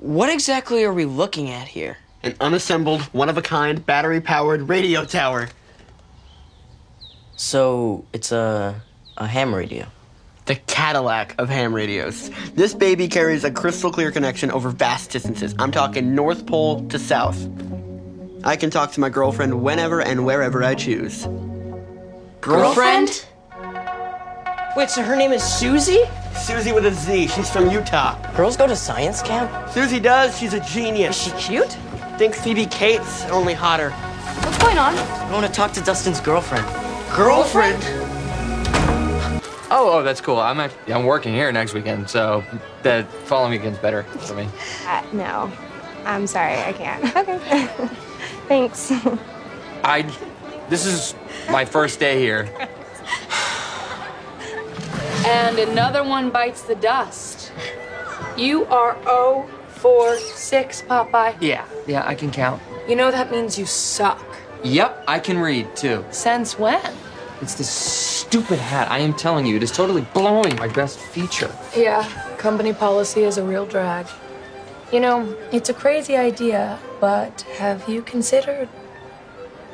What exactly are we looking at here? An unassembled, one-of-a-kind, battery-powered radio tower. So it's a a ham radio. The Cadillac of ham radios. This baby carries a crystal clear connection over vast distances. I'm talking North Pole to South. I can talk to my girlfriend whenever and wherever I choose. Girlfriend? Wait, so her name is Susie? Susie with a Z. She's from Utah. Girls go to science camp? Susie does. She's a genius. Is she cute? Think Phoebe Cates, only hotter. What's going on? I want to talk to Dustin's girlfriend. Girlfriend? Oh, oh, that's cool. I'm actually, I'm working here next weekend, so the following weekend's better for me. Uh, no. I'm sorry, I can't. Okay. Thanks. I, this is my first day here. And another one bites the dust. You are 0 for 6, Popeye. Yeah, yeah, I can count. You know that means you suck. Yep, I can read too. Since when? It's this stupid hat. I am telling you, it is totally blowing my best feature. Yeah, company policy is a real drag. You know, it's a crazy idea, but have you considered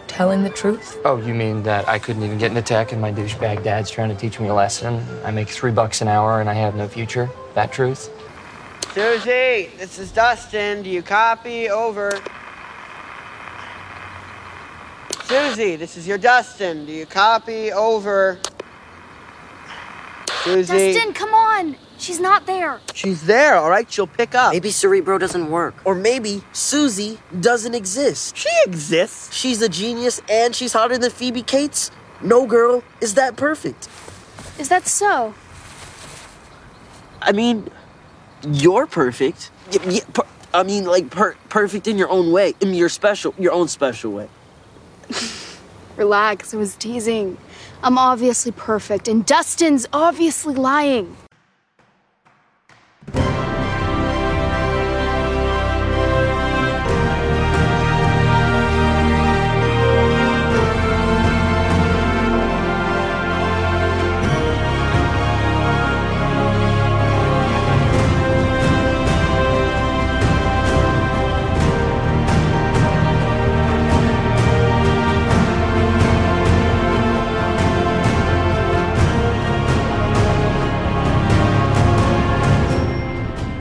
telling the truth? Oh, you mean that I couldn't even get into tech and my douchebag dad's trying to teach me a lesson? I make three bucks an hour and I have no future? That truth? Susie, this is Dustin. Do you copy? Over. Susie, this is your Dustin. Do you copy? Over. Susie. Dustin, come on. She's not there. She's there, all right? She'll pick up. Maybe Cerebro doesn't work. Or maybe Susie doesn't exist. She exists. She's a genius and she's hotter than Phoebe Cates. No girl is that perfect. Is that so? I mean, you're perfect. Y- y- per- I mean, like per- perfect in your own way. In your special, your own special way. Relax, I was teasing. I'm obviously perfect, and Dustin's obviously lying.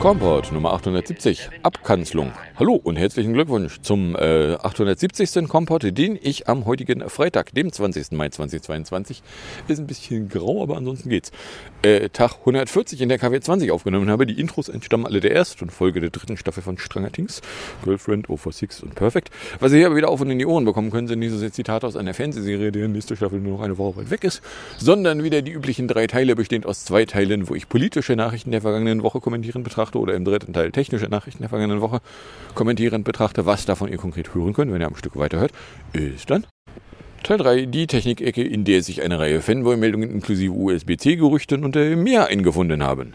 Komport Nummer 870, Abkanzlung. Hallo und herzlichen Glückwunsch zum äh, 870. Komport, den ich am heutigen Freitag, dem 20. Mai 2022, ist ein bisschen grau, aber ansonsten geht's, äh, Tag 140 in der KW 20 aufgenommen habe. Die Intros entstammen alle der ersten Folge der dritten Staffel von Stranger Things, Girlfriend, O for Six und Perfect. Was ihr hier aber wieder auf und in die Ohren bekommen könnt, sind diese Zitate aus einer Fernsehserie, deren nächste Staffel nur noch eine Woche weit weg ist, sondern wieder die üblichen drei Teile, bestehend aus zwei Teilen, wo ich politische Nachrichten der vergangenen Woche kommentieren betrachte oder im dritten Teil technische Nachrichten der vergangenen Woche kommentierend betrachte. Was davon ihr konkret hören könnt, wenn ihr am Stück weiterhört, ist dann Teil 3, die Technikecke, in der sich eine Reihe Fanboy-Meldungen inklusive USB-C-Gerüchten und mehr eingefunden haben.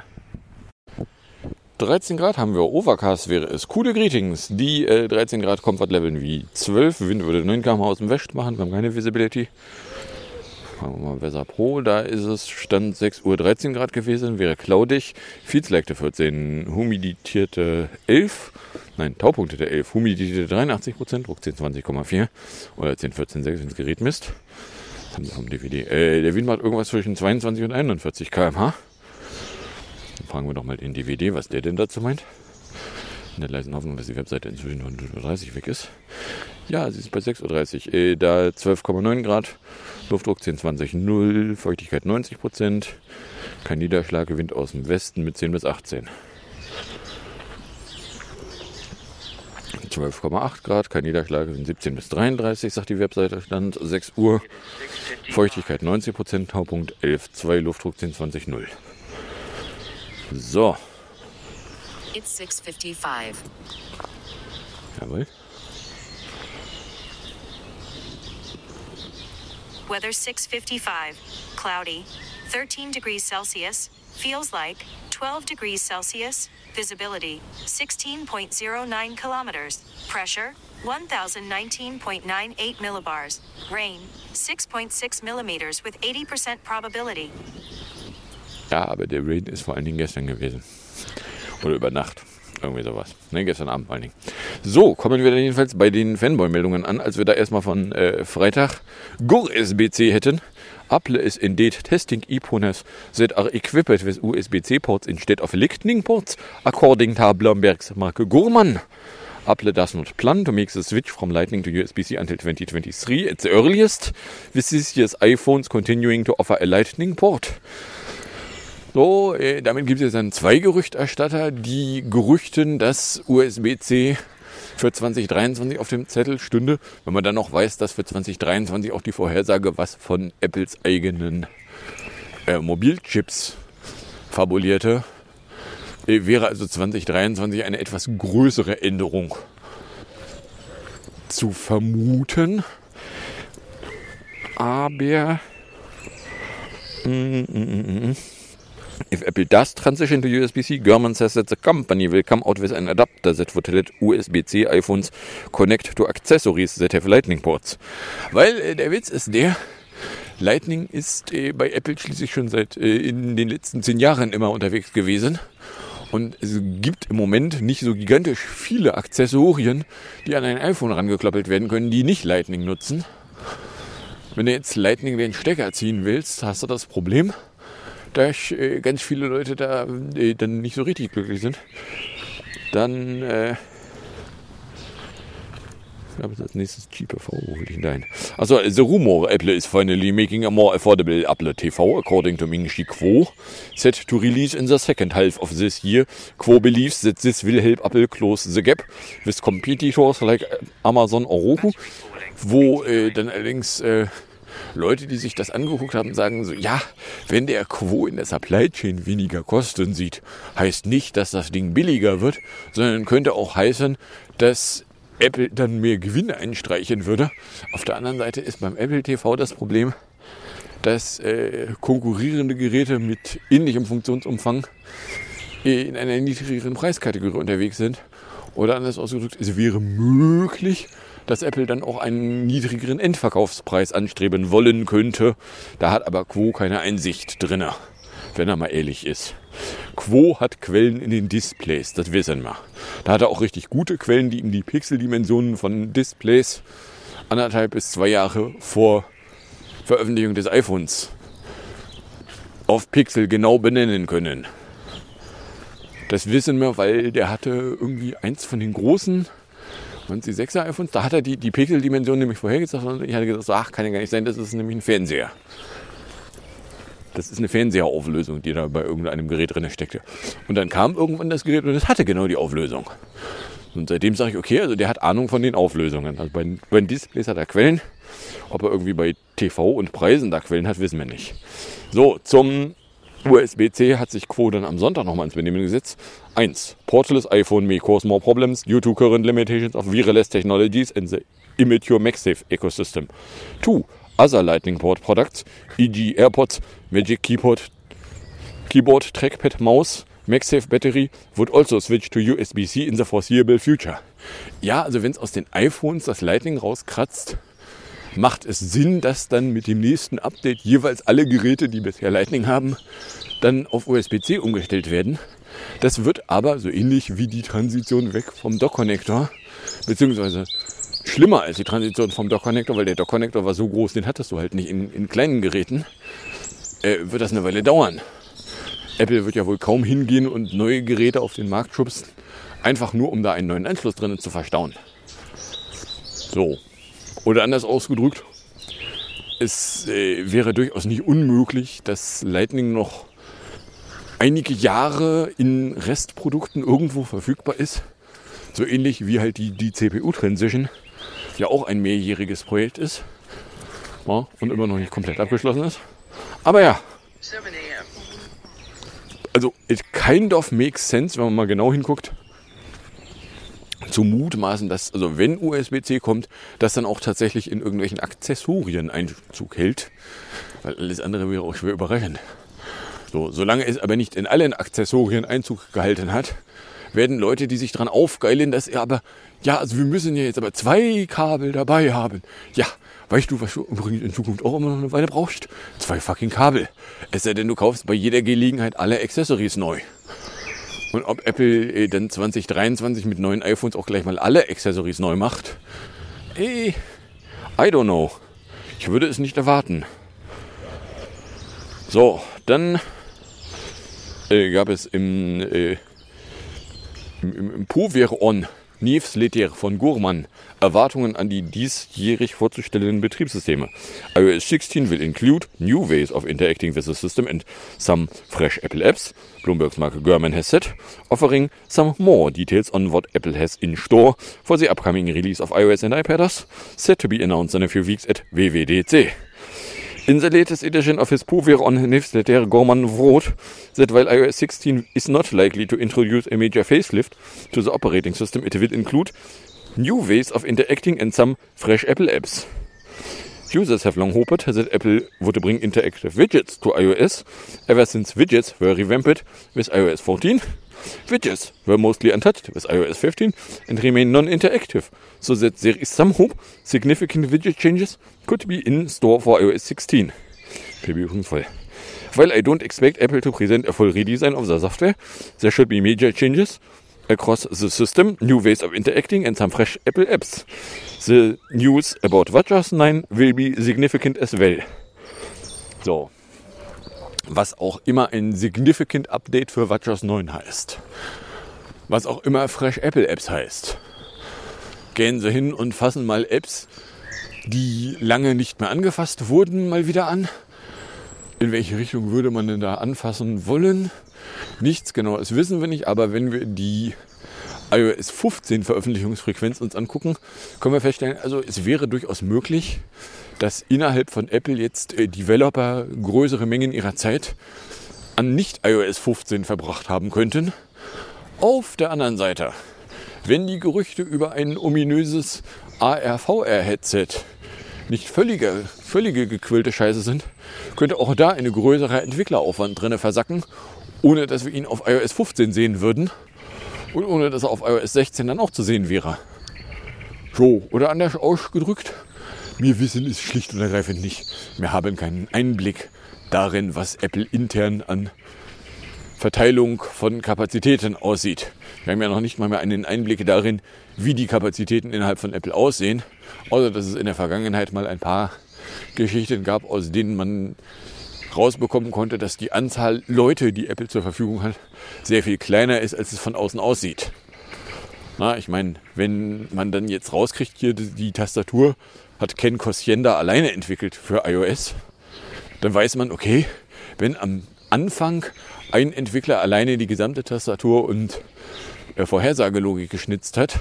13 Grad haben wir, Overcast wäre es. Coole Greetings. Die äh, 13 Grad Comfort leveln wie 12. Wind würde 9 km aus dem West machen, wir haben keine Visibility. Fangen wir mal Weser Pro, da ist es Stand 6 Uhr 13 Grad gewesen, wäre cloudig. Feedsleckte 14, humidierte 11, nein, Taupunkte 11, humidierte 83 Prozent, Druck 10, 20,4 oder 10, 14, 6, wenn das Gerät misst. Das haben sie vom DVD. Äh, der Wind macht irgendwas zwischen 22 und 41 km/h. Dann fragen wir doch mal den DVD, was der denn dazu meint. In der leisen Hoffnung, dass die Webseite inzwischen von 30 weg ist. Ja, sie ist bei 6.30 Uhr. Äh, da 12,9 Grad, Luftdruck 10, 20, 0, Feuchtigkeit 90 Prozent. Kein Niederschlag, Wind aus dem Westen mit 10 bis 18. 12,8 Grad, kein Niederschlag, sind 17 bis 33, sagt die Webseite, Stand 6 Uhr. Feuchtigkeit 90 Prozent, Taupunkt 11,2, Luftdruck 10, 20, 0. So, It's 6:55. jawohl. Weather 6:55. Cloudy. 13 degrees Celsius. Feels like 12 degrees Celsius. Visibility 16.09 kilometers. Pressure 1019.98 millibars. Rain 6.6 millimeters with 80% probability. Ja, aber der Rain ist vor allen Dingen gestern gewesen. Oder über Nacht. Irgendwie sowas. Ne, gestern Abend vor allen Dingen. So, kommen wir dann jedenfalls bei den Fanboy-Meldungen an, als wir da erstmal von äh, Freitag GUR SBC hätten. Apple is indeed testing e-punners that are equipped with USB-C ports instead of lightning ports, according to Bloomberg's Marke Gurman. Apple does not plan to make the switch from Lightning to USB-C until 2023 at the earliest, with this year's iPhones continuing to offer a Lightning port. So, äh, damit gibt es dann zwei Gerüchterstatter, die gerüchten, dass USB-C für 2023 auf dem Zettel stünde, wenn man dann noch weiß, dass für 2023 auch die Vorhersage was von Apples eigenen äh, Mobilchips fabulierte, äh, wäre also 2023 eine etwas größere Änderung zu vermuten. Aber mm, mm, mm, mm. If Apple does transition to USB-C, Gurman says that the company will come out with an adapter that would let USB-C iPhones connect to accessories that have Lightning ports. Weil äh, der Witz ist der, Lightning ist äh, bei Apple schließlich schon seit äh, in den letzten zehn Jahren immer unterwegs gewesen. Und es gibt im Moment nicht so gigantisch viele Accessorien, die an ein iPhone rangeklöppelt werden können, die nicht Lightning nutzen. Wenn du jetzt Lightning den Stecker ziehen willst, hast du das Problem, dass äh, ganz viele Leute da äh, dann nicht so richtig glücklich sind. Dann äh, ich glaube, als nächstes GPV, will ich hin? Also, the rumor Apple is finally making a more affordable Apple TV, according to Ming Chi Kuo, set to release in the second half of this year. Kuo believes that this will help Apple close the gap with competitors like Amazon or Roku, wo äh, dann allerdings äh, Leute, die sich das angeguckt haben, sagen so, ja, wenn der Quo in der Supply Chain weniger Kosten sieht, heißt nicht, dass das Ding billiger wird, sondern könnte auch heißen, dass Apple dann mehr Gewinne einstreichen würde. Auf der anderen Seite ist beim Apple TV das Problem, dass äh, konkurrierende Geräte mit ähnlichem Funktionsumfang in einer niedrigeren Preiskategorie unterwegs sind. Oder anders ausgedrückt, es wäre möglich, dass Apple dann auch einen niedrigeren Endverkaufspreis anstreben wollen könnte. Da hat aber Quo keine Einsicht drin, wenn er mal ehrlich ist. Quo hat Quellen in den Displays, das wissen wir. Da hat er auch richtig gute Quellen, die ihm die Pixeldimensionen von Displays anderthalb bis zwei Jahre vor Veröffentlichung des iPhones auf Pixel genau benennen können. Das wissen wir, weil der hatte irgendwie eins von den großen und die 6er iPhones, da hat er die, die Pixeldimension nämlich vorhergesagt und ich hatte gesagt, ach, kann ja gar nicht sein, das ist nämlich ein Fernseher. Das ist eine Fernsehauflösung, die da bei irgendeinem Gerät drin steckte. Und dann kam irgendwann das Gerät und es hatte genau die Auflösung. Und seitdem sage ich, okay, also der hat Ahnung von den Auflösungen. Also bei, bei den Displays hat er Quellen. Ob er irgendwie bei TV und Preisen da Quellen hat, wissen wir nicht. So, zum USB-C hat sich Quo dann am Sonntag nochmal ins Benehmen gesetzt. 1. Portless iPhone may cause more problems due to current limitations of wireless technologies in the immature MagSafe ecosystem. 2. Other Lightning Port products, e.g. AirPods, Magic Keyboard, Keyboard, Trackpad, Mouse, MagSafe Battery would also switch to USB-C in the foreseeable future. Ja, also wenn es aus den iPhones das Lightning rauskratzt, macht es Sinn, dass dann mit dem nächsten Update jeweils alle Geräte, die bisher Lightning haben, dann auf USB-C umgestellt werden. Das wird aber so ähnlich wie die Transition weg vom Dock-Connector, beziehungsweise schlimmer als die Transition vom Dock-Connector, weil der Dock-Connector war so groß, den hattest du halt nicht in, in kleinen Geräten, äh, wird das eine Weile dauern. Apple wird ja wohl kaum hingehen und neue Geräte auf den Markt schubsen, einfach nur um da einen neuen Anschluss drinnen zu verstauen. So. Oder anders ausgedrückt, es äh, wäre durchaus nicht unmöglich, dass Lightning noch einige Jahre in Restprodukten irgendwo verfügbar ist. So ähnlich wie halt die, die CPU-Transition ja auch ein mehrjähriges Projekt ist ja, und immer noch nicht komplett abgeschlossen ist. Aber ja, also it kind of makes sense, wenn man mal genau hinguckt, zu mutmaßen, dass, also wenn USB-C kommt, das dann auch tatsächlich in irgendwelchen Accessorien Einzug hält. Weil alles andere wäre auch schwer überraschend. So, solange es aber nicht in allen Accessorien Einzug gehalten hat, werden Leute, die sich dran aufgeilen, dass er aber, ja, also wir müssen ja jetzt aber zwei Kabel dabei haben. Ja, weißt du, was du übrigens in Zukunft auch immer noch eine Weile brauchst? Zwei fucking Kabel. Es sei denn, du kaufst bei jeder Gelegenheit alle Accessories neu. Und ob Apple äh, dann 2023 mit neuen iPhones auch gleich mal alle Accessories neu macht, eh, I don't know. Ich würde es nicht erwarten. So, dann äh, gab es im, äh, im, im, im Pouveron Newsletter von Gurman Erwartungen an die diesjährig vorzustellenden Betriebssysteme. iOS 16 will include new ways of interacting with the system and some fresh Apple apps. Bloomberg's Mark Gurman has said, offering some more details on what Apple has in store for the upcoming release of iOS and iPadOS, set to be announced in a few weeks at WWDC. In the latest edition of his Pouvoir on newsletter, Gorman wrote that while iOS 16 is not likely to introduce a major facelift to the operating system, it will include new ways of interacting and some fresh Apple apps. Users have long hoped that Apple would bring interactive widgets to iOS ever since widgets were revamped with iOS 14. Widgets were mostly untouched with iOS 15 and remain non-interactive, so that there is some hope significant widget changes could be in store for iOS 16. PB übrigens voll. While I don't expect Apple to present a full redesign of the software, there should be major changes across the system, new ways of interacting and some fresh Apple apps. The news about WatchOS 9 will be significant as well. So. Was auch immer ein Significant Update für WatchOS 9 heißt. Was auch immer Fresh Apple Apps heißt. Gehen Sie hin und fassen mal Apps, die lange nicht mehr angefasst wurden, mal wieder an. In welche Richtung würde man denn da anfassen wollen? Nichts genaues wissen wir nicht, aber wenn wir die iOS 15 Veröffentlichungsfrequenz uns angucken, können wir feststellen, also es wäre durchaus möglich, dass innerhalb von Apple jetzt äh, Developer größere Mengen ihrer Zeit an nicht iOS 15 verbracht haben könnten. Auf der anderen Seite, wenn die Gerüchte über ein ominöses AR-VR-Headset nicht völlige, völlige gequillte Scheiße sind, könnte auch da eine größere Entwickleraufwand drin versacken, ohne dass wir ihn auf iOS 15 sehen würden und ohne dass er auf iOS 16 dann auch zu sehen wäre. So, oder anders ausgedrückt, wir wissen es schlicht und ergreifend nicht. Wir haben keinen Einblick darin, was Apple intern an Verteilung von Kapazitäten aussieht. Wir haben ja noch nicht mal mehr einen Einblick darin, wie die Kapazitäten innerhalb von Apple aussehen, außer dass es in der Vergangenheit mal ein paar Geschichten gab, aus denen man rausbekommen konnte, dass die Anzahl Leute, die Apple zur Verfügung hat, sehr viel kleiner ist, als es von außen aussieht. Na, ich meine, wenn man dann jetzt rauskriegt, hier die, Tastatur hat Ken Kosienda alleine entwickelt für iOS, dann weiß man, okay, wenn am Anfang ein Entwickler alleine die gesamte Tastatur und äh, Vorhersagelogik geschnitzt hat,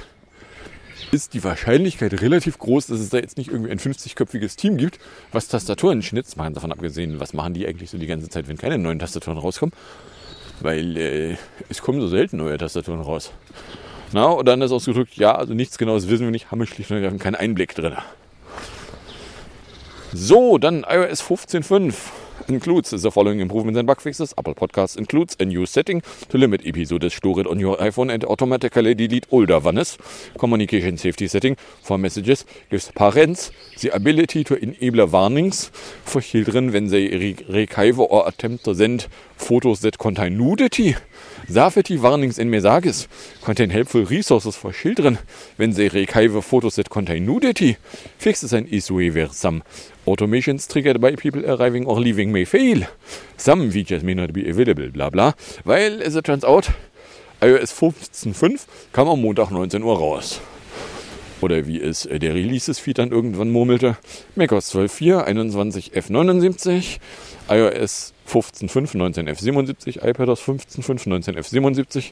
ist die Wahrscheinlichkeit relativ groß, dass es da jetzt nicht irgendwie ein 50-köpfiges Team gibt, was Tastaturen schnitzt. Mal davon abgesehen, was machen die eigentlich so die ganze Zeit, wenn keine neuen Tastaturen rauskommen? Weil äh, es kommen so selten neue Tastaturen raus. Na, und dann ist ausgedrückt, ja, also nichts genaues wissen wir nicht, haben wir schlicht und ergreifend keinen Einblick drin. So, dann iOS 15.5 includes the following improvements and bug fixes. Apple Podcasts includes a new setting to limit episode stored on your iPhone and automatically delete older ones. Communication safety setting for messages gives parents the ability to enable warnings for children when they re retrieve or attempt to send photos that contain nudity. Safety warnings and messages contain helpful resources for children when they retrieve photos that contain nudity. Fixes an issue where some automations triggered by people arriving or leaving may fail. Some features may not be available, bla bla. Weil, as it turns out, iOS 15.5 kam am Montag 19 Uhr raus. Oder wie es äh, der Releases-Feed dann irgendwann murmelte, macOS 12.4, 21F79, iOS 15.5, 19F77, iPadOS 15.5, 19F77,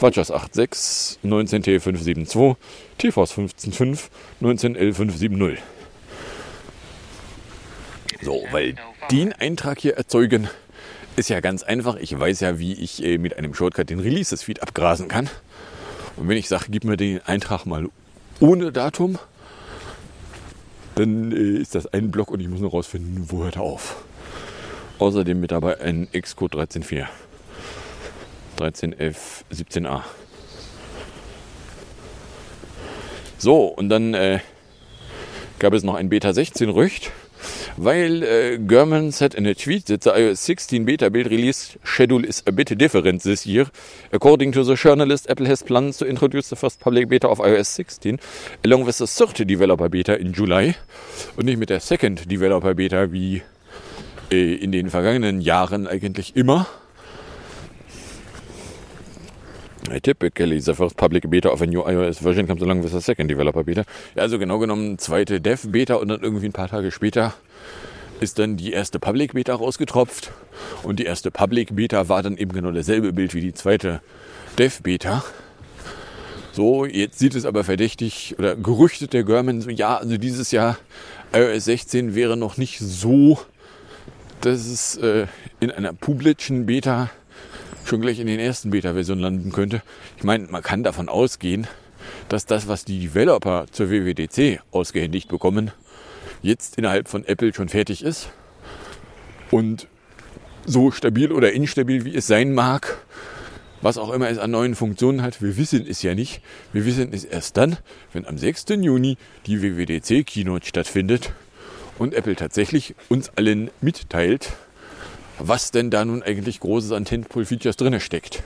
WatchOS 8.6, 19T572, tvOS 15.5, 19L570. So, weil den Eintrag hier erzeugen ist ja ganz einfach. Ich weiß ja, wie ich äh, mit einem Shortcut den Releases-Feed abgrasen kann. Und wenn ich sage, gib mir den Eintrag mal ohne Datum, dann äh, ist das ein Block und ich muss nur rausfinden, wo hört er auf. Außerdem mit dabei ein Xcode 13.4. 13F 17a. So, und dann äh, gab es noch ein Beta 16 Rücht, weil äh, Gurman said in a tweet that the iOS 16 beta build release schedule is a bit different this year. According to the journalist, Apple has plans to introduce the first public beta of iOS 16 along with the third developer beta in July und nicht mit der second developer beta wie äh, in den vergangenen Jahren eigentlich immer. Typically, the first public beta of a new iOS version comes along with the second developer beta. Ja, also genau genommen zweite Dev Beta und dann irgendwie ein paar Tage später ist dann die erste Public Beta rausgetropft. Und die erste Public Beta war dann eben genau dasselbe Bild wie die zweite Dev Beta. So, jetzt sieht es aber verdächtig oder gerüchtet der German so, ja, also dieses Jahr iOS 16 wäre noch nicht so, dass es äh, in einer publischen Beta schon gleich in den ersten Beta-Versionen landen könnte. Ich meine, man kann davon ausgehen, dass das, was die Developer zur WWDC ausgehändigt bekommen, jetzt innerhalb von Apple schon fertig ist. Und so stabil oder instabil wie es sein mag, was auch immer es an neuen Funktionen hat, wir wissen es ja nicht. Wir wissen es erst dann, wenn am 6. Juni die WWDC Keynote stattfindet und Apple tatsächlich uns allen mitteilt, was denn da nun eigentlich großes an Tentpole-Features drin steckt.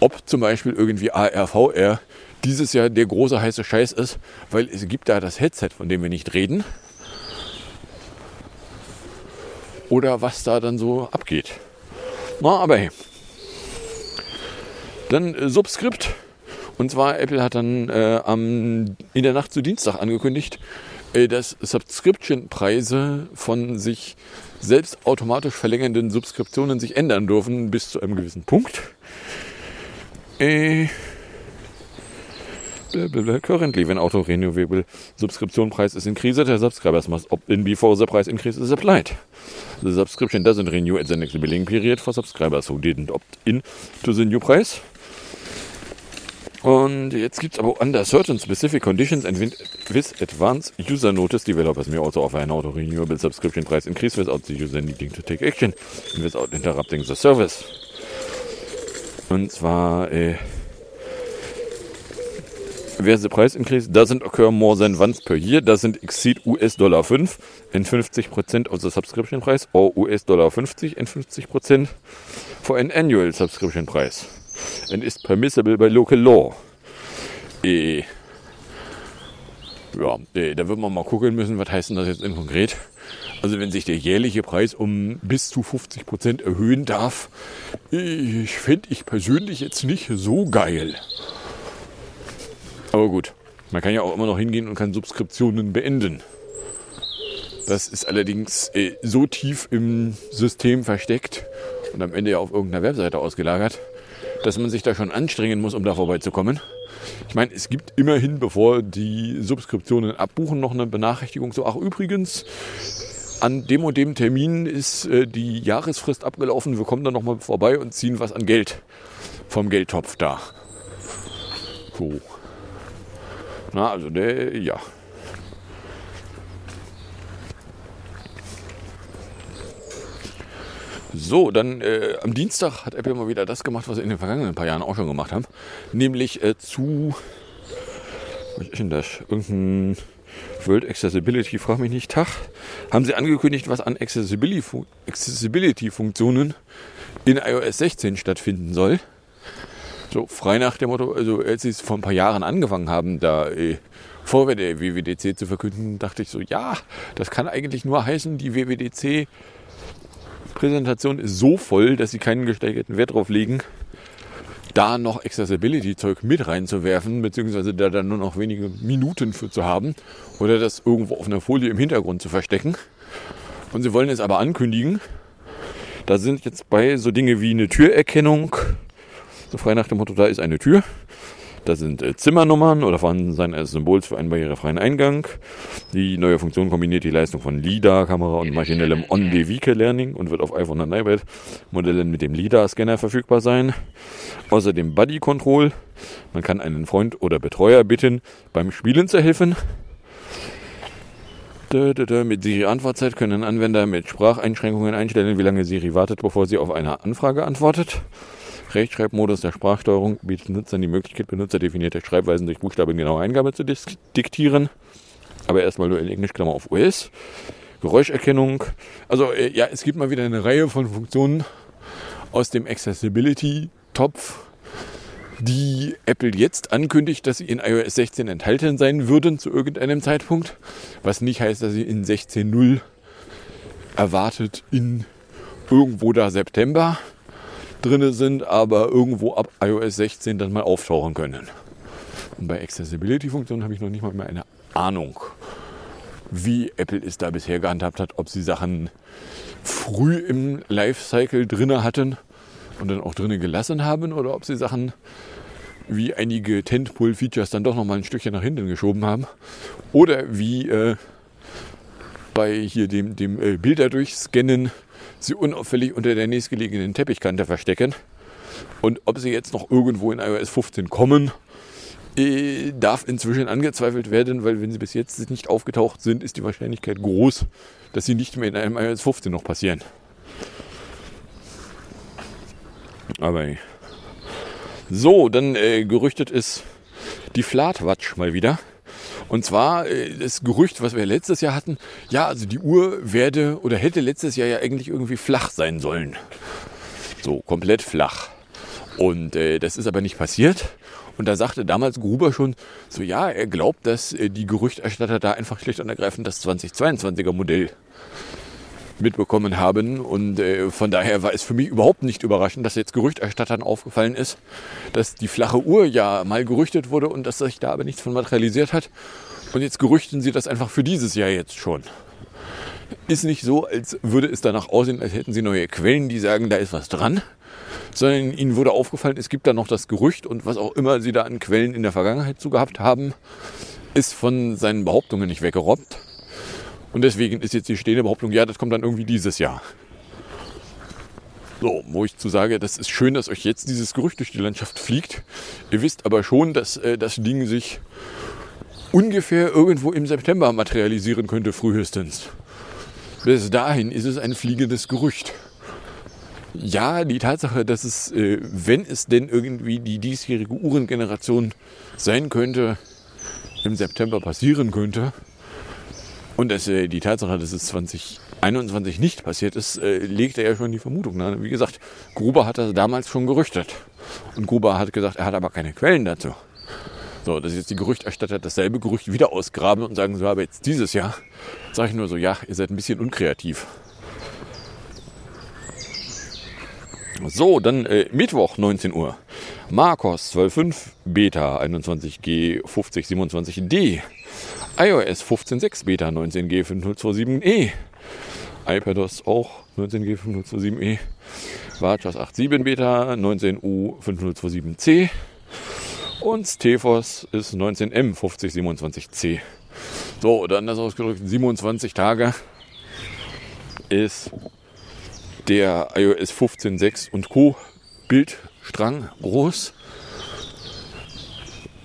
Ob zum Beispiel irgendwie ARVR dieses Jahr der große heiße Scheiß ist, weil es gibt da das Headset, von dem wir nicht reden. Oder was da dann so abgeht. Na, aber hey. Dann äh, Subskript. Und zwar, Apple hat dann äh, am, in der Nacht zu Dienstag angekündigt, äh, dass Subscription-Preise von sich selbst automatisch verlängernden Subskriptionen sich ändern dürfen bis zu einem gewissen Punkt. Äh. Currently, when auto renewable subscription price is increased, the subscribers must opt in before the price increase is applied. The subscription doesn't renew at the next billing period for subscribers who didn't opt in to the new price. Und jetzt gibt es aber under certain specific conditions and with advanced user notice, developers. May also offer an auto renewable subscription price increase without the user needing to take action. And without interrupting the service. Und zwar äh, where the price increase doesn't occur more than once per year, doesn't exceed US Dollar 5 and 50% of the subscription price or US Dollar 50 and 50% for an annual subscription price and is permissible by local law. Äh, ja, äh, da wird man mal gucken müssen, was heißt denn das jetzt in konkret? Also wenn sich der jährliche Preis um bis zu 50% erhöhen darf, ich fände ich persönlich jetzt nicht so geil. Aber gut, man kann ja auch immer noch hingehen und kann Subskriptionen beenden. Das ist allerdings äh, so tief im System versteckt und am Ende ja auf irgendeiner Webseite ausgelagert, dass man sich da schon anstrengen muss, um da vorbeizukommen. Ich meine, es gibt immerhin, bevor die Subskriptionen abbuchen, noch eine Benachrichtigung. So, ach übrigens, an dem und dem Termin ist äh, die Jahresfrist abgelaufen. Wir kommen da nochmal vorbei und ziehen was an Geld vom Geldtopf da. So. Na, also der, ja. So, dann äh, am Dienstag hat Apple mal wieder das gemacht, was sie in den vergangenen paar Jahren auch schon gemacht haben. Nämlich äh, zu. Was ist denn das? Irgendein World Accessibility, frag mich nicht, Tag. Haben sie angekündigt, was an Accessibility-Funktionen in iOS 16 stattfinden soll. So frei nach dem Motto, also als sie es vor ein paar Jahren angefangen haben, da äh, der WWDC zu verkünden, dachte ich so, ja, das kann eigentlich nur heißen, die WWDC Präsentation ist so voll, dass sie keinen gesteigerten Wert drauf legen, da noch Accessibility-Zeug mit reinzuwerfen, beziehungsweise da dann nur noch wenige Minuten für zu haben oder das irgendwo auf einer Folie im Hintergrund zu verstecken. Und sie wollen es aber ankündigen. Da sind jetzt bei so Dinge wie eine Türerkennung, so frei nach dem Motto, da ist eine Tür. Da sind äh, Zimmernummern oder Vorhandensein als Symbols für einen barrierefreien Eingang. Die neue Funktion kombiniert die Leistung von LIDAR-Kamera und maschinellem On-the-Vehicle-Learning und wird auf iPhone und iPad-Modellen mit dem LIDAR-Scanner verfügbar sein. Außerdem Buddy Control. Man kann einen Freund oder Betreuer bitten, beim Spielen zu helfen. Mit Siri-Antwortzeit können Anwender mit Spracheinschränkungen einstellen, wie lange Siri wartet, bevor sie auf eine Anfrage antwortet. Rechtschreibmodus der Sprachsteuerung bietet Nutzern die Möglichkeit, benutzerdefinierte Schreibweisen durch buchstabengenaue Eingabe zu diktieren. Aber erstmal nur in Englisch, Klammer auf US. Geräuscherkennung. Also äh, ja, es gibt mal wieder eine Reihe von Funktionen aus dem Accessibility-Topf, die Apple jetzt ankündigt, dass sie in iOS 16 enthalten sein würden zu irgendeinem Zeitpunkt. Was nicht heißt, dass sie in 16.0 erwartet in irgendwo da September drinne sind, aber irgendwo ab iOS 16 dann mal auftauchen können. Und bei Accessibility-Funktionen habe ich noch nicht mal mehr eine Ahnung, wie Apple es da bisher gehandhabt hat, ob sie Sachen früh im Lifecycle drinne hatten und dann auch drinne gelassen haben oder ob sie Sachen wie einige Tentpole-Features dann doch noch mal ein Stückchen nach hinten geschoben haben oder wie äh, bei hier dem, dem äh, Bilder durchscannen sie unauffällig unter der nächstgelegenen Teppichkante verstecken. Und ob sie jetzt noch irgendwo in iOS 15 kommen, äh, darf inzwischen angezweifelt werden, weil wenn sie bis jetzt nicht aufgetaucht sind, ist die Wahrscheinlichkeit groß, dass sie nicht mehr in einem iOS 15 noch passieren. Aber so, dann äh, gerüchtet ist die Flatwatch mal wieder. Und zwar äh, das Gerücht, was wir letztes Jahr hatten, ja, also die Uhr werde oder hätte letztes Jahr ja eigentlich irgendwie flach sein sollen. So, komplett flach. Und äh, das ist aber nicht passiert. Und da sagte damals Gruber schon so, ja, er glaubt, dass äh, die Gerüchterstatter da einfach schlicht und ergreifend das 2022er Modell mitbekommen haben. Und äh, von daher war es für mich überhaupt nicht überraschend, dass jetzt Gerüchterstattern aufgefallen ist, dass die flache Uhr ja mal gerüchtet wurde und dass sich da aber nichts von materialisiert hat. Und jetzt gerüchten sie das einfach für dieses Jahr jetzt schon. Ist nicht so, als würde es danach aussehen, als hätten sie neue Quellen, die sagen, da ist was dran. Sondern ihnen wurde aufgefallen, es gibt da noch das Gerücht und was auch immer sie da an Quellen in der Vergangenheit zu gehabt haben, ist von seinen Behauptungen nicht weggerobbt. Und deswegen ist jetzt die stehende Behauptung, ja, das kommt dann irgendwie dieses Jahr. So, wo ich zu sage, das ist schön, dass euch jetzt dieses Gerücht durch die Landschaft fliegt. Ihr wisst aber schon, dass äh, das Ding sich ungefähr irgendwo im September materialisieren könnte, frühestens. Bis dahin ist es ein fliegendes Gerücht. Ja, die Tatsache, dass es, äh, wenn es denn irgendwie die diesjährige Uhrengeneration sein könnte, im September passieren könnte, und dass, äh, die Tatsache, dass es 2021 nicht passiert ist, äh, legt er ja schon die Vermutung nahe. Wie gesagt, Gruber hat das damals schon gerüchtet. Und Gruber hat gesagt, er hat aber keine Quellen dazu. So, dass jetzt die Gerüchterstatter dasselbe Gerücht wieder ausgraben und sagen, so aber jetzt dieses Jahr, sage ich nur so, ja, ihr seid ein bisschen unkreativ. So, dann äh, Mittwoch 19 Uhr. Marcos 12.5 Beta 21G 5027D. iOS 15.6 Beta 19G 5027E. iPadOS auch 19G 5027E. Varchas 8.7 Beta 19U 5027C. Und Stephos ist 19M 5027C. So, dann das ausgedrückt 27 Tage ist der iOS 15.6 und Co. Bildstrang groß.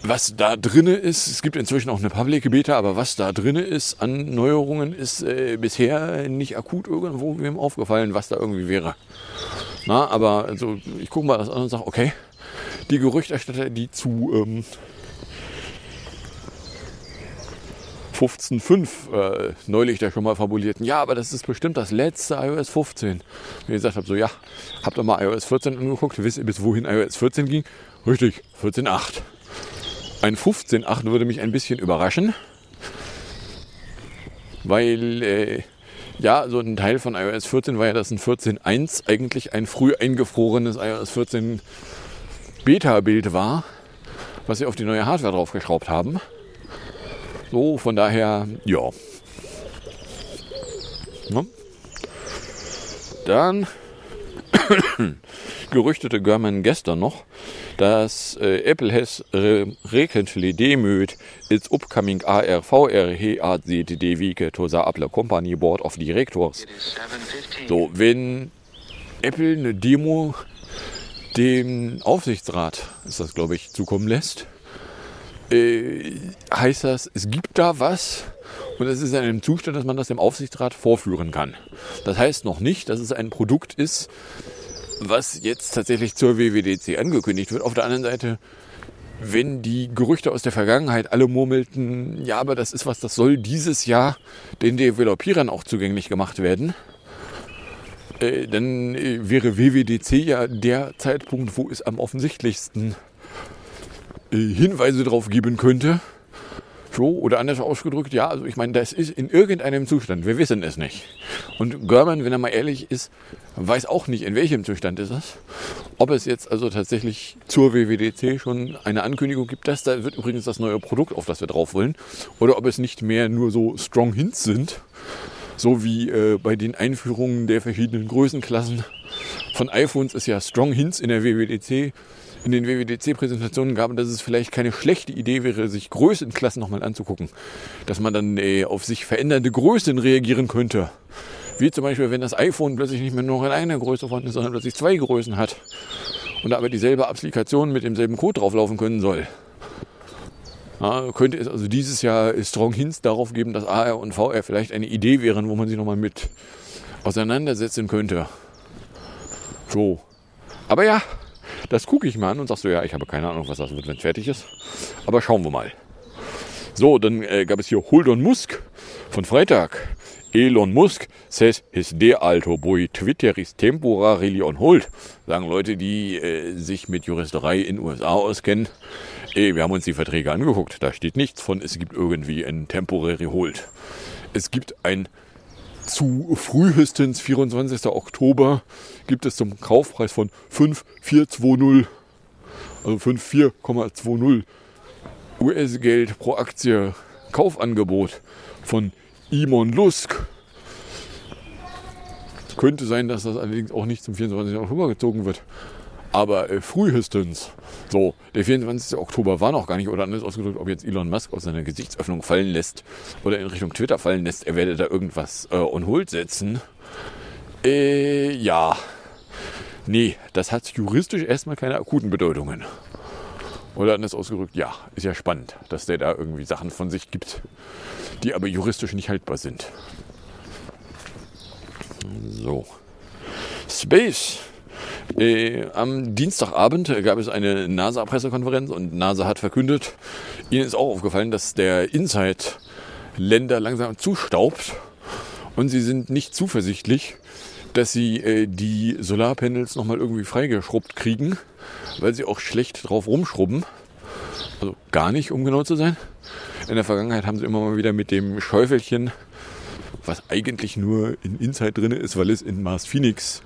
Was da drinne ist, es gibt inzwischen auch eine Public Beta, aber was da drinne ist an Neuerungen, ist äh, bisher nicht akut irgendwo wem aufgefallen, was da irgendwie wäre. Na, aber also, ich gucke mal das an und sage, okay, die Gerüchterstatter, die zu ähm, 15.5 äh, neulich da schon mal fabulierten, ja, aber das ist bestimmt das letzte iOS 15. Wie gesagt habe, so ja, habt ihr mal iOS 14 angeguckt, wisst ihr bis wohin iOS 14 ging? Richtig, 14.8. Ein 15.8 würde mich ein bisschen überraschen, weil äh, ja, so ein Teil von iOS 14 war ja, dass ein 14.1 eigentlich ein früh eingefrorenes iOS 14 Beta-Bild war, was sie auf die neue Hardware draufgeschraubt haben. So, von daher, ja. Ne? Dann gerüchtete German gestern noch, dass äh, Apple has re demoed its upcoming ARVR HAZD Wike to the Apple Company Board of Directors. So, wenn Apple eine Demo dem Aufsichtsrat, ist das glaube ich, zukommen lässt, äh, heißt das, es gibt da was und es ist in einem Zustand, dass man das dem Aufsichtsrat vorführen kann. Das heißt noch nicht, dass es ein Produkt ist, was jetzt tatsächlich zur WWDC angekündigt wird. Auf der anderen Seite wenn die Gerüchte aus der Vergangenheit alle murmelten, ja, aber das ist was, das soll dieses Jahr den Developierern auch zugänglich gemacht werden, äh, dann äh, wäre WWDC ja der Zeitpunkt, wo es am offensichtlichsten Hinweise darauf geben könnte. So, oder anders ausgedrückt, ja, also ich meine, das ist in irgendeinem Zustand, wir wissen es nicht. Und Görman, wenn er mal ehrlich ist, weiß auch nicht, in welchem Zustand ist es. Ob es jetzt also tatsächlich zur WWDC schon eine Ankündigung gibt, dass da wird übrigens das neue Produkt, auf das wir drauf wollen, oder ob es nicht mehr nur so Strong Hints sind, so wie äh, bei den Einführungen der verschiedenen Größenklassen von iPhones ist ja Strong Hints in der WWDC in den WWDC-Präsentationen gab, dass es vielleicht keine schlechte Idee wäre, sich Größenklassen nochmal anzugucken. Dass man dann äh, auf sich verändernde Größen reagieren könnte. Wie zum Beispiel, wenn das iPhone plötzlich nicht mehr nur in einer Größe vorhanden ist, sondern plötzlich zwei Größen hat. Und aber dieselbe Applikation mit demselben Code drauflaufen können soll. Ja, könnte es also dieses Jahr Strong Hints darauf geben, dass AR und VR vielleicht eine Idee wären, wo man sich nochmal mit auseinandersetzen könnte. So. Aber ja, das gucke ich mal an und sagst so, ja, ich habe keine Ahnung, was das wird, wenn es fertig ist. Aber schauen wir mal. So, dann äh, gab es hier Huldon Musk von Freitag. Elon Musk says his de alto boy Twitter is temporarily on hold. Sagen Leute, die äh, sich mit Juristerei in USA auskennen. Äh, wir haben uns die Verträge angeguckt. Da steht nichts von, es gibt irgendwie ein temporary hold. Es gibt ein zu frühestens 24. Oktober gibt es zum Kaufpreis von 5,420, also 5,4,20 US-Geld pro Aktie Kaufangebot von Imon Lusk. Könnte sein, dass das allerdings auch nicht zum 24. Oktober gezogen wird. Aber äh, frühestens. So, der 24. Oktober war noch gar nicht, oder anders ausgedrückt, ob jetzt Elon Musk aus seiner Gesichtsöffnung fallen lässt oder in Richtung Twitter fallen lässt, er werde da irgendwas äh, on hold setzen. Äh, ja. Nee, das hat juristisch erstmal keine akuten Bedeutungen. Oder anders ausgedrückt, ja, ist ja spannend, dass der da irgendwie Sachen von sich gibt, die aber juristisch nicht haltbar sind. So. Space. Äh, am Dienstagabend gab es eine NASA-Pressekonferenz und NASA hat verkündet, ihnen ist auch aufgefallen, dass der Inside-Länder langsam zustaubt und sie sind nicht zuversichtlich, dass sie äh, die Solarpanels nochmal irgendwie freigeschrubbt kriegen, weil sie auch schlecht drauf rumschrubben. Also gar nicht, um genau zu sein. In der Vergangenheit haben sie immer mal wieder mit dem Schäufelchen, was eigentlich nur in Inside drin ist, weil es in Mars Phoenix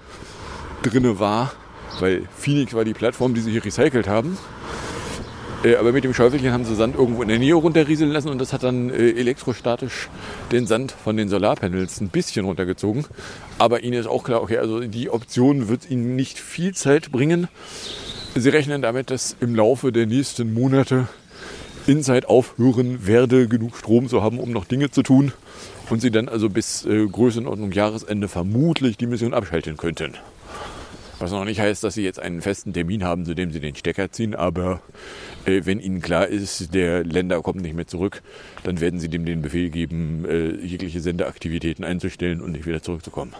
drinne war, weil Phoenix war die Plattform, die sie hier recycelt haben. Äh, aber mit dem Schäufelchen haben sie Sand irgendwo in der Nähe runterrieseln lassen und das hat dann äh, elektrostatisch den Sand von den Solarpanels ein bisschen runtergezogen. Aber ihnen ist auch klar, okay, also die Option wird ihnen nicht viel Zeit bringen. Sie rechnen damit, dass im Laufe der nächsten Monate Inside aufhören werde, genug Strom zu haben, um noch Dinge zu tun. Und sie dann also bis äh, Größenordnung Jahresende vermutlich die Mission abschalten könnten. Was noch nicht heißt, dass Sie jetzt einen festen Termin haben, zu dem Sie den Stecker ziehen, aber äh, wenn Ihnen klar ist, der Länder kommt nicht mehr zurück, dann werden Sie dem den Befehl geben, äh, jegliche Sendeaktivitäten einzustellen und nicht wieder zurückzukommen.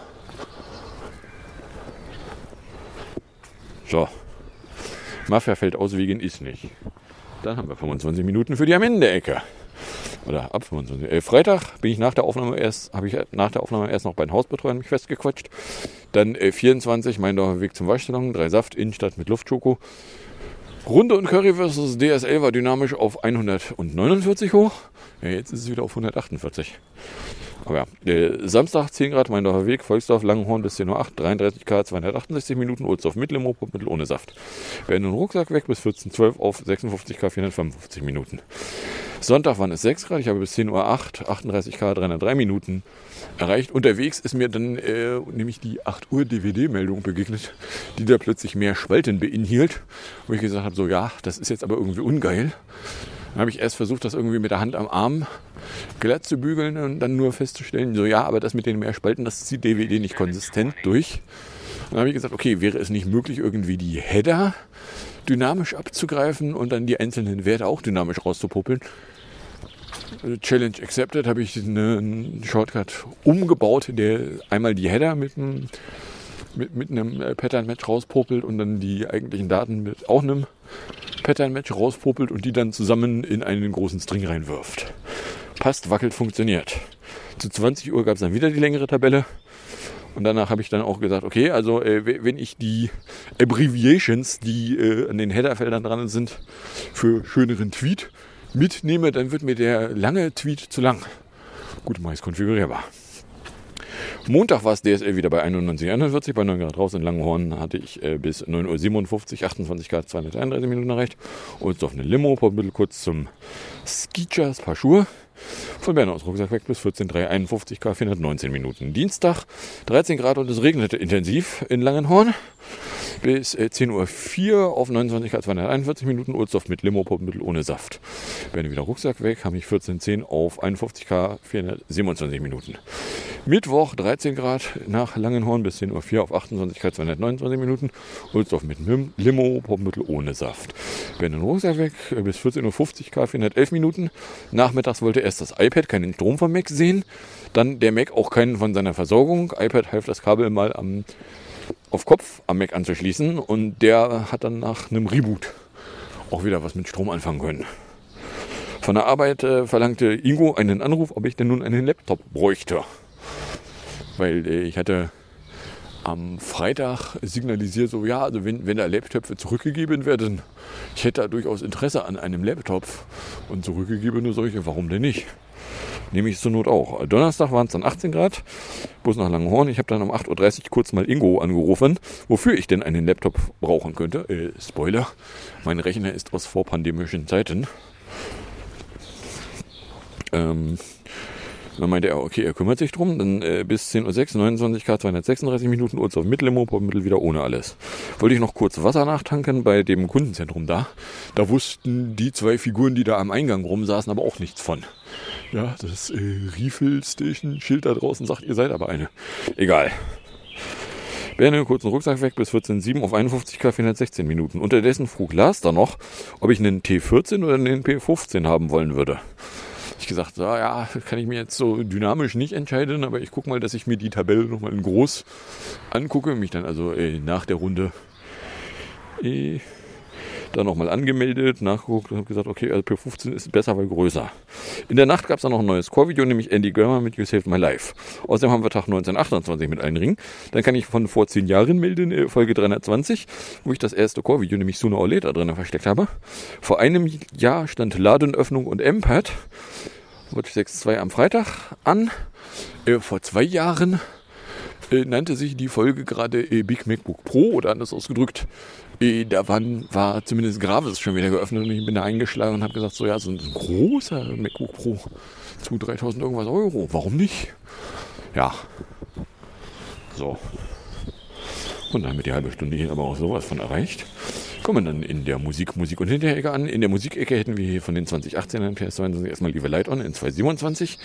So. Mafia fällt aus wegen ist nicht. Dann haben wir 25 Minuten für die am Ende-Ecke. Oder ab 25. Äh, Freitag bin ich nach der Aufnahme erst, habe ich nach der Aufnahme erst noch bei den Hausbetreuern mich festgequatscht. Dann äh, 24, mein Weg zum Waschsalon, drei Saft, Innenstadt mit Luftschoko. Runde und Curry versus DSL war dynamisch auf 149 hoch. Ja, jetzt ist es wieder auf 148. Aber ja, äh, Samstag 10 Grad, Meindorfer Weg, Volksdorf, Langenhorn bis 10.08 Uhr, 33 K, 268 Minuten, Ohlsdorf Mittelimo, Mittel ohne Saft. Werden den Rucksack weg bis 14.12 Uhr auf 56 K, 455 Minuten. Sonntag waren es 6 Grad, ich habe bis 10.08 Uhr 38 K, 303 Minuten erreicht. Unterwegs ist mir dann äh, nämlich die 8 Uhr DVD-Meldung begegnet, die da plötzlich mehr Spalten beinhielt. Wo ich gesagt habe, so ja, das ist jetzt aber irgendwie ungeil. Dann habe ich erst versucht, das irgendwie mit der Hand am Arm glatt zu bügeln und dann nur festzustellen, so ja, aber das mit den mehr Spalten, das zieht DVD nicht konsistent durch. Dann habe ich gesagt, okay, wäre es nicht möglich, irgendwie die Header dynamisch abzugreifen und dann die einzelnen Werte auch dynamisch rauszupuppeln. Challenge accepted, habe ich einen Shortcut umgebaut, der einmal die Header mit einem, mit, mit einem Pattern-Match rauspopelt und dann die eigentlichen Daten mit auch einem Pattern-Match rauspopelt und die dann zusammen in einen großen String reinwirft. Passt, wackelt, funktioniert. Zu 20 Uhr gab es dann wieder die längere Tabelle. Und danach habe ich dann auch gesagt, okay, also äh, wenn ich die Abbreviations, die äh, an den Headerfeldern dran sind, für schöneren Tweet mitnehme, dann wird mir der lange Tweet zu lang. Gut, meist konfigurierbar. Montag war es DSL wieder bei 91,41 bei 9 Grad raus. In Langenhorn hatte ich äh, bis 9.57 Uhr 28 Grad 231 Minuten erreicht. Und auf eine Limo, ein bisschen kurz zum Skijers, paar Schuhe. Von Bern aus Rucksack weg bis 14.351 K 419 Minuten. Dienstag 13 Grad und es regnete intensiv in Langenhorn bis äh, 10.04 Uhr auf 29 Grad 241 Minuten Ursdorf mit Limo, Poppenmittel ohne Saft. Werden wieder Rucksack weg, habe ich 14.10 auf 51 K 427 Minuten. Mittwoch 13 Grad nach Langenhorn bis 10.04 Uhr auf 28 Grad 229 Minuten Ursdorf mit Limo, Poppenmittel ohne Saft. Werden Rucksack weg äh, bis 14.50 Uhr K 411 Minuten. Nachmittags wollte erst das iPad keinen Strom vom Mac sehen, dann der Mac auch keinen von seiner Versorgung. iPad half das Kabel mal am auf Kopf am Mac anzuschließen und der hat dann nach einem Reboot auch wieder was mit Strom anfangen können. Von der Arbeit äh, verlangte Ingo einen Anruf, ob ich denn nun einen Laptop bräuchte. Weil äh, ich hatte am Freitag signalisiert, so ja, also wenn, wenn da Laptops zurückgegeben werden, ich hätte da durchaus Interesse an einem Laptop und zurückgegebene solche, warum denn nicht? Nehme ich zur Not auch. Donnerstag waren es dann 18 Grad, Bus nach Langenhorn. Ich habe dann um 8.30 Uhr kurz mal Ingo angerufen, wofür ich denn einen Laptop brauchen könnte. Äh, Spoiler, mein Rechner ist aus vorpandemischen Zeiten. Ähm, dann meinte er, okay, er kümmert sich drum. Dann äh, bis 10.06 Uhr, 29 Grad, 236 Minuten, Uhr auf Mittellimo, Mittel wieder ohne alles. Wollte ich noch kurz Wasser nachtanken bei dem Kundenzentrum da. Da wussten die zwei Figuren, die da am Eingang rumsaßen, aber auch nichts von. Ja, das äh, Refill Station Schild da draußen sagt, ihr seid aber eine. Egal. Berne kurzen Rucksack weg bis 14,7 auf 51 K 416 Minuten. Unterdessen frug Lars dann noch, ob ich einen T14 oder einen P15 haben wollen würde. Ich gesagt, so, ja, kann ich mir jetzt so dynamisch nicht entscheiden, aber ich gucke mal, dass ich mir die Tabelle nochmal in groß angucke, mich dann also äh, nach der Runde äh, dann nochmal angemeldet, nachgeguckt und habe gesagt, okay, also P15 ist besser, weil größer. In der Nacht gab es dann noch ein neues Core-Video, nämlich Andy Grammer mit You Saved My Life. Außerdem haben wir Tag 1928 mit allen Ringen. Dann kann ich von vor zehn Jahren melden, äh, Folge 320, wo ich das erste Core-Video, nämlich Sooner or Later, drin versteckt habe. Vor einem Jahr stand Ladenöffnung und. Watch 6.2 am Freitag an. Äh, vor zwei Jahren äh, nannte sich die Folge gerade Big MacBook Pro oder anders ausgedrückt. Äh, da waren, war zumindest Gravis schon wieder geöffnet und ich bin da eingeschlagen und habe gesagt, so ja, so ein großer MacBook Pro zu 3000 irgendwas Euro. Warum nicht? Ja. So. Und dann haben wir die halbe Stunde hier aber auch sowas von erreicht. Kommen dann in der Musik, Musik und Hinterecke an. In der Musikecke hätten wir hier von den 2018ern PS22 erstmal Live Light On in 227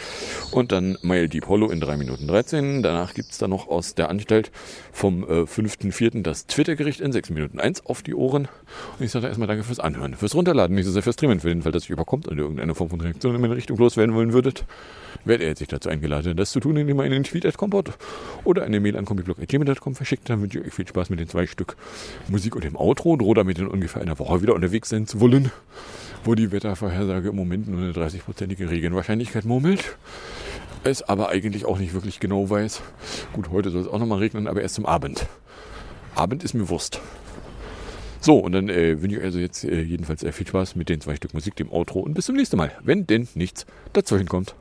und dann Mile Deep Hollow in 3 Minuten 13. Danach gibt's dann noch aus der Anstalt vom äh, 5.4. das Twitter-Gericht in 6 Minuten 1 auf die Ohren. Und ich sage erstmal danke fürs Anhören, fürs Runterladen, nicht so sehr fürs Streamen, für den Fall, dass ihr überkommt und irgendeine Form von Reaktion in meine Richtung loswerden wollen würdet. Werdet ihr jetzt sich dazu eingeladen, das zu tun, indem ihr einen Tweet at Kompott oder eine Mail an kombiblog.gmail.com verschickt. Dann wünsche ich euch viel Spaß mit den zwei Stück Musik und dem Outro. Drohe damit in ungefähr einer Woche wieder unterwegs sein zu wollen, wo die Wettervorhersage im Moment nur eine 30-prozentige Regenwahrscheinlichkeit murmelt. Es aber eigentlich auch nicht wirklich genau weiß. Gut, heute soll es auch nochmal regnen, aber erst zum Abend. Abend ist mir Wurst. So, und dann äh, wünsche ich also jetzt äh, jedenfalls äh, viel Spaß mit den zwei Stück Musik, dem Outro und bis zum nächsten Mal, wenn denn nichts dazwischen kommt.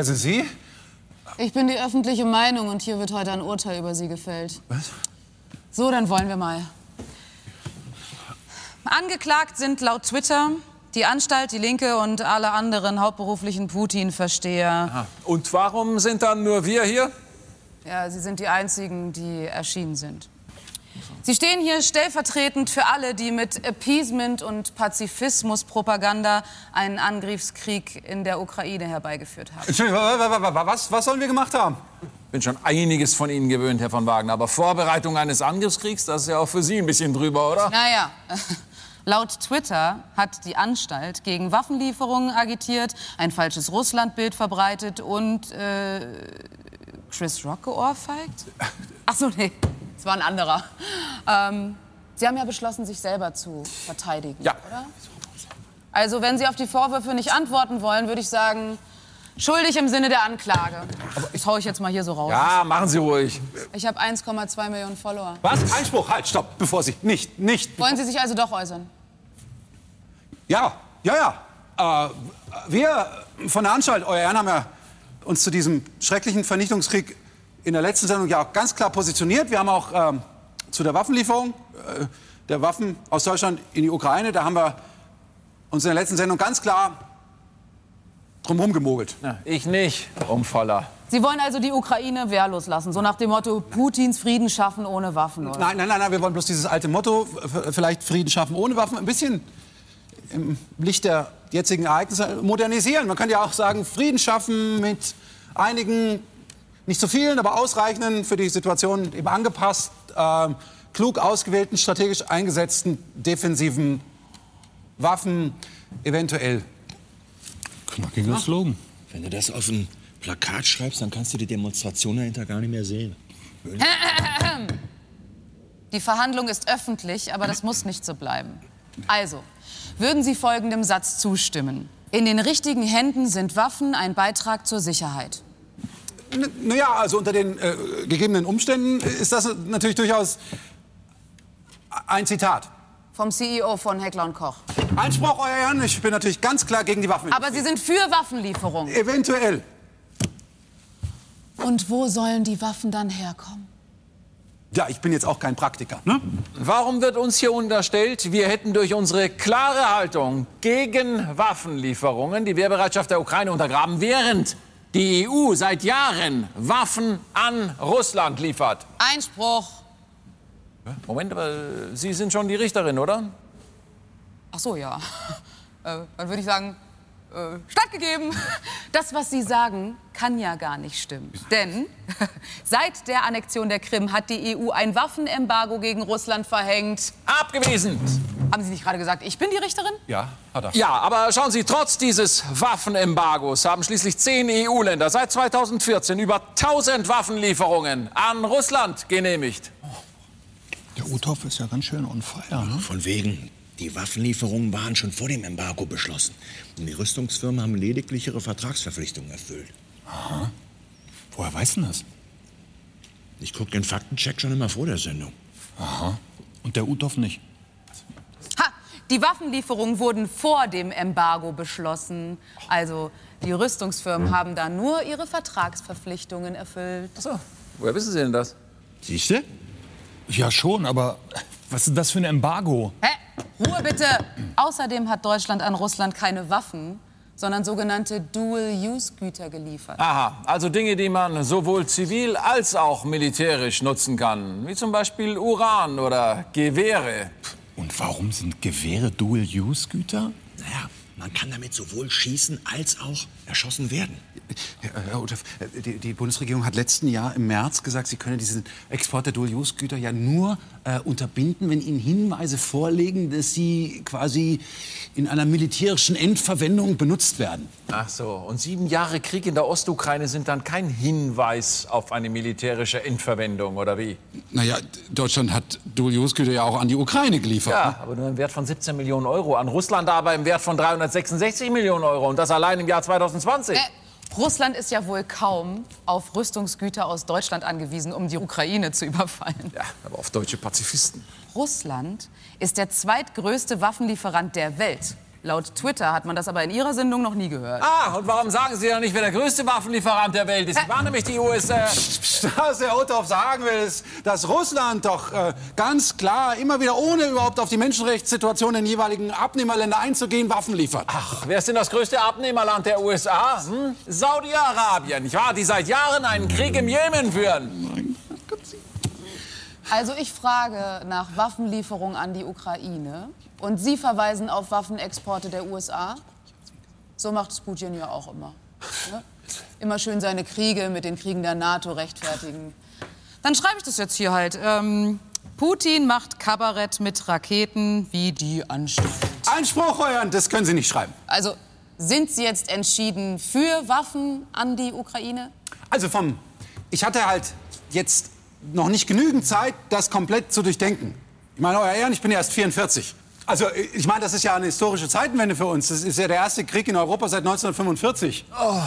Wer, sind Sie? Ich bin die öffentliche Meinung und hier wird heute ein Urteil über Sie gefällt. Was? So, dann wollen wir mal. Angeklagt sind laut Twitter die Anstalt, die Linke und alle anderen hauptberuflichen Putin-Versteher. Und warum sind dann nur wir hier? Ja, Sie sind die einzigen, die erschienen sind. Sie stehen hier stellvertretend für alle, die mit Appeasement und Pazifismus-Propaganda einen Angriffskrieg in der Ukraine herbeigeführt haben. Entschuldigung, wa- wa- wa- wa- was, was sollen wir gemacht haben? Bin schon einiges von Ihnen gewöhnt, Herr von Wagner. Aber Vorbereitung eines Angriffskriegs, das ist ja auch für Sie ein bisschen drüber, oder? Naja, laut Twitter hat die Anstalt gegen Waffenlieferungen agitiert, ein falsches Russlandbild verbreitet und äh, Chris Rock geohrfeigt? Ach so, nee, es war ein anderer. Ähm, Sie haben ja beschlossen, sich selber zu verteidigen, Ja. oder? Also, wenn Sie auf die Vorwürfe nicht antworten wollen, würde ich sagen, schuldig im Sinne der Anklage. Das hau ich jetzt mal hier so raus. Ja, machen Sie ruhig. Ich habe 1,2 Millionen Follower. Was? Einspruch, halt, stopp, bevor Sie. Nicht, nicht. Wollen Sie sich also doch äußern? Ja, ja, ja. Äh, wir von der Anstalt, euer Ehren, haben ja uns zu diesem schrecklichen Vernichtungskrieg in der letzten Sendung ja auch ganz klar positioniert. Wir haben auch ähm, zu der Waffenlieferung äh, der Waffen aus Deutschland in die Ukraine, da haben wir uns in der letzten Sendung ganz klar drumherum gemogelt. Ich nicht, Umfaller. Sie wollen also die Ukraine wehrlos lassen, so nach dem Motto Putins Frieden schaffen ohne Waffen, oder? Nein, nein, nein, nein, wir wollen bloß dieses alte Motto, f- vielleicht Frieden schaffen ohne Waffen, ein bisschen im Licht der jetzigen Ereignisse modernisieren. Man könnte ja auch sagen, Frieden schaffen mit einigen, nicht so vielen, aber ausreichenden, für die Situation eben angepasst, ähm, klug ausgewählten, strategisch eingesetzten defensiven Waffen, eventuell. Knackiger Slogan. Wenn du das auf ein Plakat schreibst, dann kannst du die Demonstration dahinter gar nicht mehr sehen. Die Verhandlung ist öffentlich, aber das muss nicht so bleiben. Also, würden Sie folgendem Satz zustimmen? In den richtigen Händen sind Waffen ein Beitrag zur Sicherheit. Naja, also unter den äh, gegebenen Umständen ist das natürlich durchaus ein Zitat. Vom CEO von Heckler und Koch. Einspruch, euer Ehren, ich bin natürlich ganz klar gegen die Waffen. Aber Sie sind für Waffenlieferungen. Eventuell. Und wo sollen die Waffen dann herkommen? Ja, ich bin jetzt auch kein Praktiker. Ne? Warum wird uns hier unterstellt, wir hätten durch unsere klare Haltung gegen Waffenlieferungen die Wehrbereitschaft der Ukraine untergraben, während die EU seit Jahren Waffen an Russland liefert? Einspruch. Moment, aber Sie sind schon die Richterin, oder? Ach so, ja. Äh, dann würde ich sagen, äh, stattgegeben. Das, was Sie sagen, kann ja gar nicht stimmen. Denn seit der Annexion der Krim hat die EU ein Waffenembargo gegen Russland verhängt. Abgewiesen. Haben Sie nicht gerade gesagt, ich bin die Richterin? Ja, hat er. Ja, aber schauen Sie, trotz dieses Waffenembargos haben schließlich zehn EU-Länder seit 2014 über 1000 Waffenlieferungen an Russland genehmigt. Der Uthoff ist ja ganz schön on fire, ne? Von wegen. Die Waffenlieferungen waren schon vor dem Embargo beschlossen. Und die Rüstungsfirmen haben lediglich ihre Vertragsverpflichtungen erfüllt. Aha. Woher weiß denn das? Ich gucke den Faktencheck schon immer vor der Sendung. Aha. Und der Uthoff nicht? Ha! Die Waffenlieferungen wurden vor dem Embargo beschlossen. Also die Rüstungsfirmen haben da nur ihre Vertragsverpflichtungen erfüllt. Ach so. Woher wissen Sie denn das? Siehst du? Ja, schon, aber was ist das für ein Embargo? Hä? Ruhe bitte! Außerdem hat Deutschland an Russland keine Waffen, sondern sogenannte Dual-Use-Güter geliefert. Aha, also Dinge, die man sowohl zivil als auch militärisch nutzen kann. Wie zum Beispiel Uran oder Gewehre. Und warum sind Gewehre Dual-Use-Güter? Naja, man kann damit sowohl schießen als auch erschossen werden. Herr Uthoff, die, die Bundesregierung hat letzten Jahr im März gesagt, sie könne diesen Export der Dual-Use-Güter ja nur äh, unterbinden, wenn ihnen Hinweise vorlegen, dass sie quasi in einer militärischen Endverwendung benutzt werden. Ach so, und sieben Jahre Krieg in der Ostukraine sind dann kein Hinweis auf eine militärische Endverwendung, oder wie? Naja, Deutschland hat Dual-Use-Güter ja auch an die Ukraine geliefert. Ja, aber nur im Wert von 17 Millionen Euro. An Russland aber im Wert von 366 Millionen Euro. Und das allein im Jahr 2020. Äh, Russland ist ja wohl kaum auf Rüstungsgüter aus Deutschland angewiesen, um die Ukraine zu überfallen. Ja, aber auf deutsche Pazifisten. Russland ist der zweitgrößte Waffenlieferant der Welt. Laut Twitter hat man das aber in Ihrer Sendung noch nie gehört. Ah, und warum sagen Sie dann nicht, wer der größte Waffenlieferant der Welt ist? Ich war nämlich die USA. Was der Otto sagen will, ist, dass Russland doch äh, ganz klar immer wieder, ohne überhaupt auf die Menschenrechtssituation in den jeweiligen Abnehmerländer einzugehen, Waffen liefert. Ach, wer ist denn das größte Abnehmerland der USA? Hm? Saudi-Arabien, nicht wahr? Die seit Jahren einen Krieg im Jemen führen. Also ich frage nach Waffenlieferungen an die Ukraine und Sie verweisen auf Waffenexporte der USA. So macht es Putin ja auch immer. Ne? Immer schön seine Kriege mit den Kriegen der NATO rechtfertigen. Dann schreibe ich das jetzt hier halt. Ähm, Putin macht Kabarett mit Raketen wie die Anstalt. Einspruch, euren, das können Sie nicht schreiben. Also sind Sie jetzt entschieden für Waffen an die Ukraine? Also vom, ich hatte halt jetzt noch nicht genügend Zeit, das komplett zu durchdenken. Ich meine, euer Ehren, ich bin ja erst 44. Also ich meine, das ist ja eine historische Zeitenwende für uns. Das ist ja der erste Krieg in Europa seit 1945. Oh.